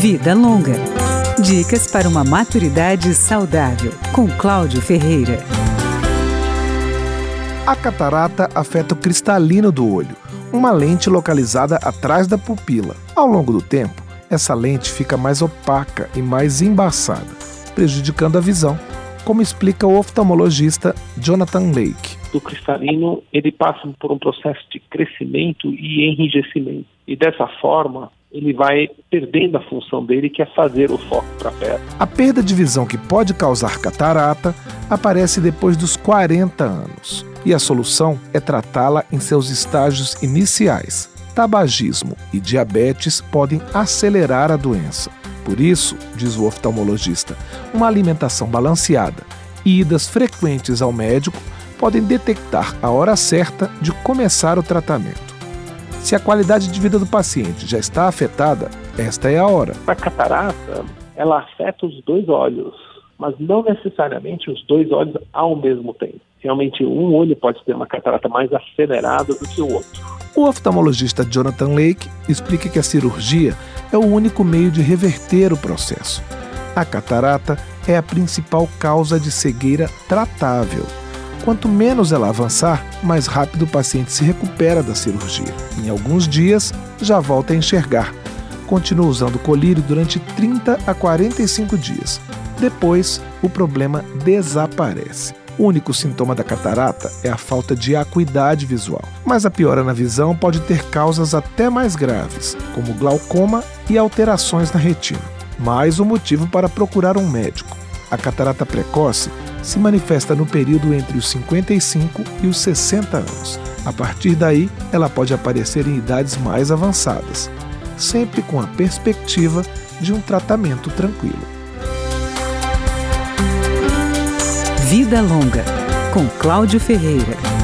Vida Longa. Dicas para uma maturidade saudável, com Cláudio Ferreira. A catarata afeta o cristalino do olho, uma lente localizada atrás da pupila. Ao longo do tempo, essa lente fica mais opaca e mais embaçada, prejudicando a visão, como explica o oftalmologista Jonathan Lake. O cristalino ele passa por um processo de crescimento e enrijecimento. E dessa forma, ele vai perdendo a função dele, que é fazer o foco para perto. A perda de visão que pode causar catarata aparece depois dos 40 anos. E a solução é tratá-la em seus estágios iniciais. Tabagismo e diabetes podem acelerar a doença. Por isso, diz o oftalmologista, uma alimentação balanceada e idas frequentes ao médico podem detectar a hora certa de começar o tratamento. Se a qualidade de vida do paciente já está afetada, esta é a hora. A catarata, ela afeta os dois olhos, mas não necessariamente os dois olhos ao mesmo tempo. Realmente, um olho pode ter uma catarata mais acelerada do que o outro. O oftalmologista Jonathan Lake explica que a cirurgia é o único meio de reverter o processo. A catarata é a principal causa de cegueira tratável. Quanto menos ela avançar, mais rápido o paciente se recupera da cirurgia. Em alguns dias, já volta a enxergar. Continua usando colírio durante 30 a 45 dias. Depois, o problema desaparece. O único sintoma da catarata é a falta de acuidade visual, mas a piora na visão pode ter causas até mais graves, como glaucoma e alterações na retina. Mais um motivo para procurar um médico. A catarata precoce se manifesta no período entre os 55 e os 60 anos. A partir daí, ela pode aparecer em idades mais avançadas, sempre com a perspectiva de um tratamento tranquilo. Vida Longa, com Cláudio Ferreira.